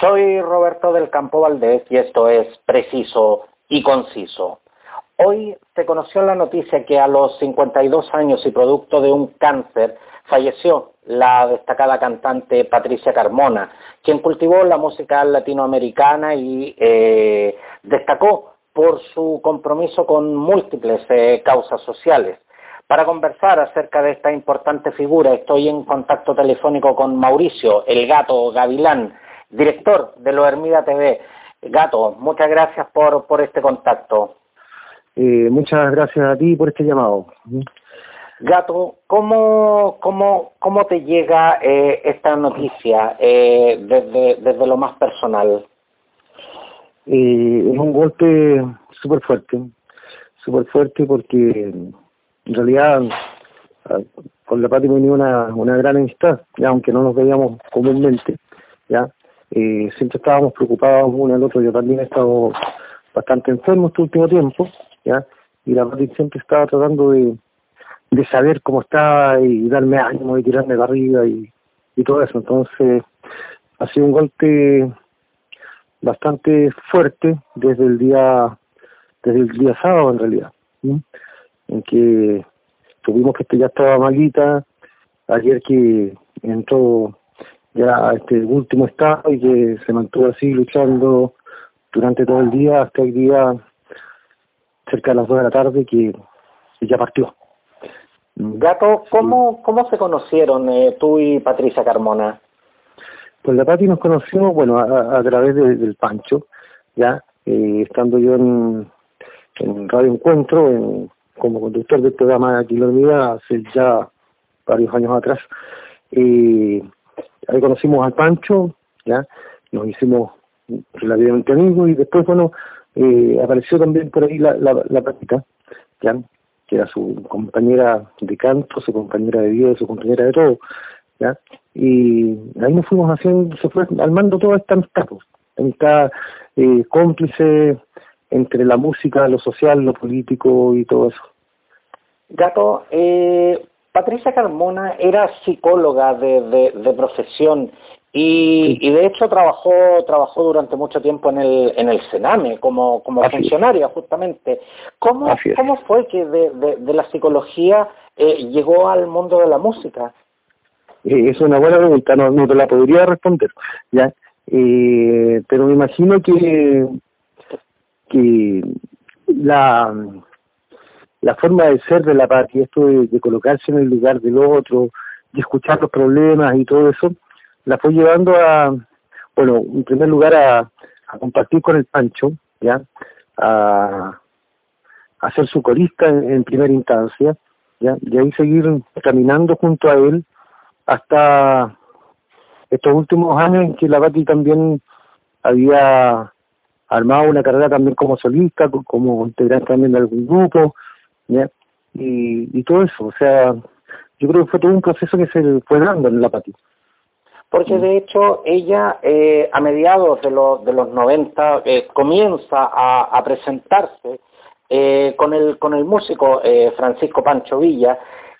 Soy Roberto del Campo Valdés y esto es Preciso y Conciso. Hoy se conoció la noticia que a los 52 años y producto de un cáncer falleció la destacada cantante Patricia Carmona, quien cultivó la música latinoamericana y eh, destacó por su compromiso con múltiples eh, causas sociales. Para conversar acerca de esta importante figura estoy en contacto telefónico con Mauricio, el gato Gavilán, director de Lo Hermida TV. Gato, muchas gracias por, por este contacto. Eh, muchas gracias a ti por este llamado. Gato, ¿cómo, cómo, cómo te llega eh, esta noticia eh, desde, desde lo más personal? es un golpe súper fuerte, súper fuerte porque en realidad con la Pati venía una, una gran amistad, ya aunque no nos veíamos comúnmente, ya eh, siempre estábamos preocupados uno al otro. Yo también he estado bastante enfermo este último tiempo, ¿ya? Y la Pati siempre estaba tratando de, de saber cómo estaba y darme ánimo y tirarme de arriba y, y todo eso. Entonces, ha sido un golpe bastante fuerte desde el día desde el día sábado en realidad en que tuvimos que ya estaba malita ayer que entró ya este último estado y que se mantuvo así luchando durante todo el día hasta el día cerca de las dos de la tarde que, ya partió. Gato, ¿cómo, cómo se conocieron eh, tú y Patricia Carmona? Pues la Pati nos conoció, bueno, a, través del Pancho, ya, eh, estando yo en, en Radio Encuentro, en, como conductor del programa Kilomida hace ya varios años atrás. Eh, ahí conocimos al Pancho, ya, nos hicimos relativamente amigos y después, bueno, eh, apareció también por ahí la, la, la Patita, ya, que era su compañera de canto, su compañera de vida, su compañera de todo, ya, y ahí nos fuimos haciendo, se fue armando toda esta amistad, pues, amistad eh, cómplice entre la música, lo social, lo político y todo eso. Gato, eh, Patricia Carmona era psicóloga de, de, profesión y, y, de hecho trabajó trabajó durante mucho tiempo en el en el Sename como como funcionaria justamente. ¿Cómo cómo fue que de, de, la psicología eh, llegó al mundo de la música? Eh, es una buena pregunta, no, no te la podría responder, ya. Eh, pero me imagino que que la la forma de ser de la patria, esto de, colocarse en el lugar del otro, de escuchar los problemas y todo eso, la fue llevando a, bueno, en primer lugar a, compartir con el Pancho, ¿ya? A, a ser su corista en, primera instancia, ¿ya? Y ahí seguir caminando junto a él hasta estos últimos años en que la Pati también había armado una carrera también como solista, como integrante también de algún grupo, y, y todo eso, o sea, yo creo que fue todo un proceso que se fue dando en la Pati. Porque de hecho ella eh, a mediados de los, de los 90 eh, comienza a, a presentarse eh, con, el, con el músico Francisco Pancho Villa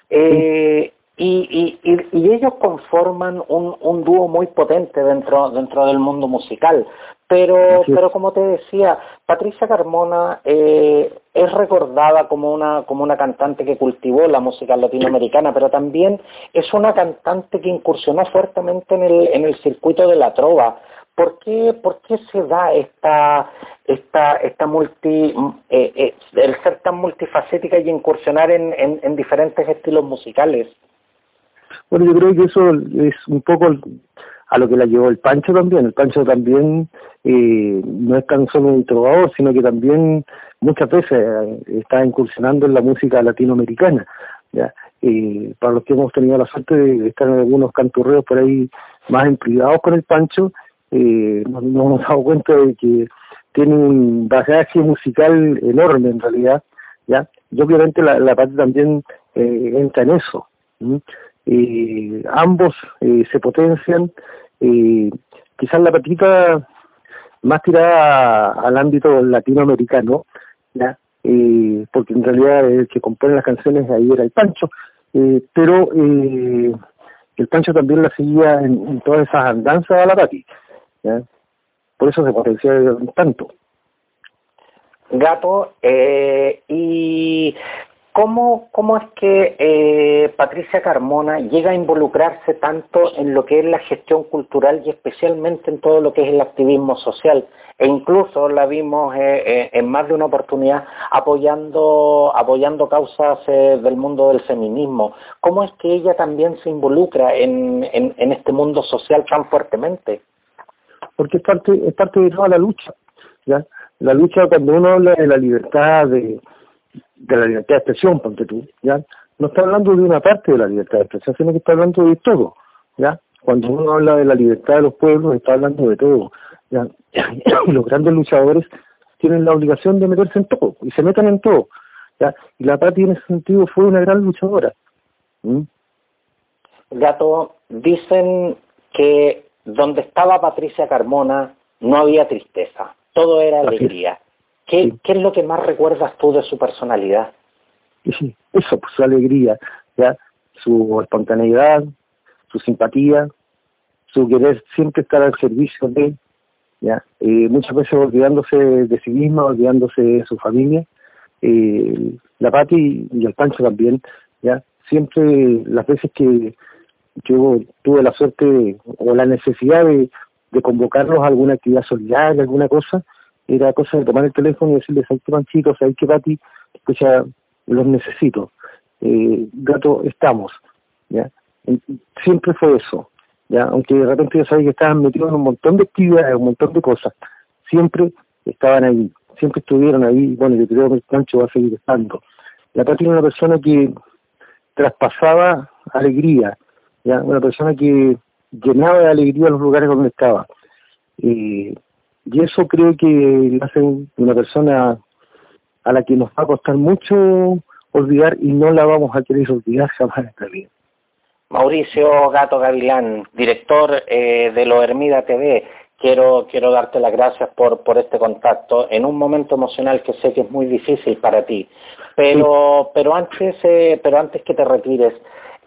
y, y, y, ellos conforman un, un dúo muy potente dentro, dentro del mundo musical. Pero, pero como te decía, Patricia Carmona eh, es recordada como una, como una cantante que cultivó la música latinoamericana, pero también es una cantante que incursionó fuertemente en el, en el circuito de la trova. ¿Por qué, por qué se da esta, esta, esta multi, eh, eh, el ser tan multifacética y incursionar en, en, en diferentes estilos musicales? Bueno, yo creo que eso es un poco a lo que la llevó el Pancho también. El Pancho también eh, no es tan solo un trovador, sino que también muchas veces eh, está incursionando en la música latinoamericana. ¿ya? Para los que hemos tenido la suerte de estar en algunos canturreos por ahí más en con el Pancho, eh, nos, hemos dado cuenta de que tiene un bagaje musical enorme en realidad, ¿ya? Y obviamente la, la parte también entra en eso. Eh, ambos eh, se potencian, eh, quizás la patita más tirada al ámbito latinoamericano. Eh, porque en realidad el que compone las canciones ahí era el Pancho, pero el Pancho también la seguía en, todas esas andanzas a la Pati. por eso se potencia tanto. Gato, y ¿Cómo, ¿Cómo es que eh, Patricia Carmona llega a involucrarse tanto en lo que es la gestión cultural y especialmente en todo lo que es el activismo social? E incluso la vimos eh, eh, en más de una oportunidad apoyando, apoyando causas del mundo del feminismo. ¿Cómo es que ella también se involucra en, en, este mundo social tan fuertemente? Porque es parte, es parte de toda la lucha. La lucha cuando uno habla de la libertad, de de la libertad de expresión, ponte tú, ¿ya? No está hablando de una parte de la libertad de expresión, sino que está hablando de todo, ¿ya? Cuando uno habla de la libertad de los pueblos, está hablando de todo, ¿ya? Y los grandes luchadores tienen la obligación de meterse en todo, y se meten en todo, ¿ya? Y la Pati en ese sentido fue una gran luchadora. Gato, dicen que donde estaba Patricia Carmona no había tristeza, todo era alegría. ¿Qué, es lo que más recuerdas tú de su personalidad? Eso, pues, su alegría, ya, su espontaneidad, su simpatía, su querer siempre estar al servicio de, ya, eh, muchas veces olvidándose de sí misma, olvidándose de su familia. Eh, la Pati y el Pancho también, ya, siempre las veces que yo tuve la suerte o la necesidad de, de convocarlos a alguna actividad solidaria, alguna cosa, era cosa de tomar el teléfono y decirles, hay que van chicos, hay que Pati, ya los necesito. Eh, gato, estamos. ¿ya? Siempre fue eso. ¿ya? Aunque de repente ya sabía que estaban metidos en un montón de actividades, un montón de cosas. Siempre estaban ahí, siempre estuvieron ahí. Bueno, yo creo que el cancho va a seguir estando. La Pati era una persona que traspasaba alegría, ¿ya? una persona que llenaba de alegría los lugares donde estaba. Eh, y eso creo que hace una persona a la que nos va a costar mucho olvidar y no la vamos a querer olvidar jamás en esta vida. Mauricio Gato Gavilán, director eh, de Lo Hermida TV, quiero, quiero darte las gracias por, por este contacto en un momento emocional que sé que es muy difícil para ti. Pero, pero, antes, eh, pero antes que te retires,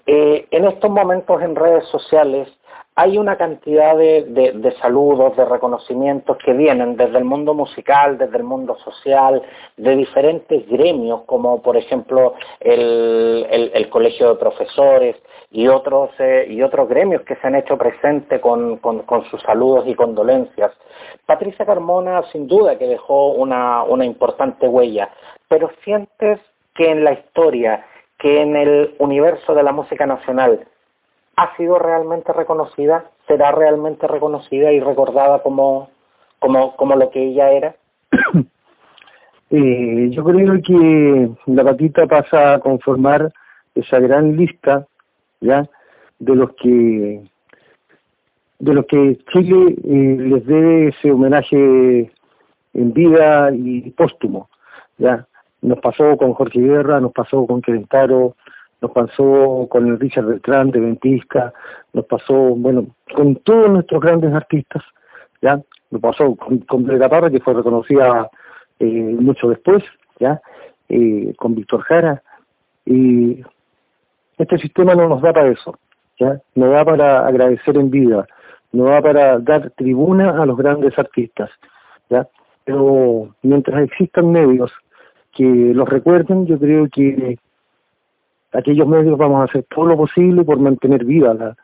eh, en estos momentos en redes sociales hay una cantidad de, saludos, de reconocimientos que vienen desde el mundo musical, desde el mundo social, de diferentes gremios, como por ejemplo el, Colegio de Profesores y otros, eh, y otros gremios que se han hecho presentes con, sus saludos y condolencias. Patricia Carmona sin duda que dejó una importante huella, pero sientes que en la historia, que en el universo de la música nacional, ha sido realmente reconocida, será realmente reconocida y recordada como, como, como lo que ella era? Eh, yo creo que la patita pasa a conformar esa gran lista ya de los que de los que Chile eh, les debe ese homenaje en vida y póstumo ya nos pasó con Jorge Guerra nos pasó con Querentaro nos pasó con el Richard Beltrán de Ventisca, nos pasó, bueno, con todos nuestros grandes artistas, ¿ya? Nos pasó con, con Parra, que fue reconocida eh, mucho después, ¿ya? Eh, con Víctor Jara, y este sistema no nos da para eso, ¿ya? Nos da para agradecer en vida, nos da para dar tribuna a los grandes artistas, ¿ya? Pero mientras existan medios que los recuerden, yo creo que aquellos medios vamos a hacer todo lo posible por mantener viva la,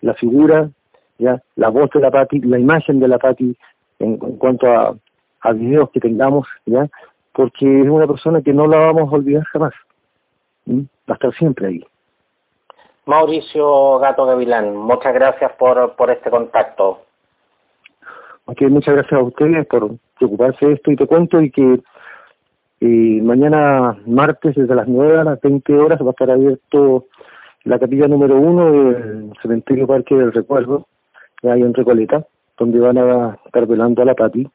la figura, ya la voz de la Pati, la imagen de la Pati en, cuanto a, a videos que tengamos, ya porque es una persona que no la vamos a olvidar jamás. Va a estar siempre ahí. Mauricio Gato Gavilán, muchas gracias por, por este contacto. Ok, muchas gracias a ustedes por preocuparse de esto y te cuento y que y mañana martes desde las 9 a las 20 horas va a estar abierto la capilla número uno del cementerio Parque del Recuerdo, que hay en Recoleta, donde van a estar velando a la Pati.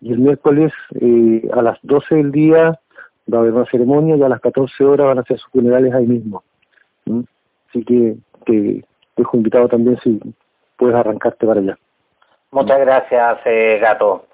Y el miércoles eh, a las 12 del día va a haber una ceremonia y a las 14 horas van a hacer sus funerales ahí mismo. ¿Mm? Así que te dejo invitado también si puedes arrancarte para allá. Muchas gracias, eh, Gato.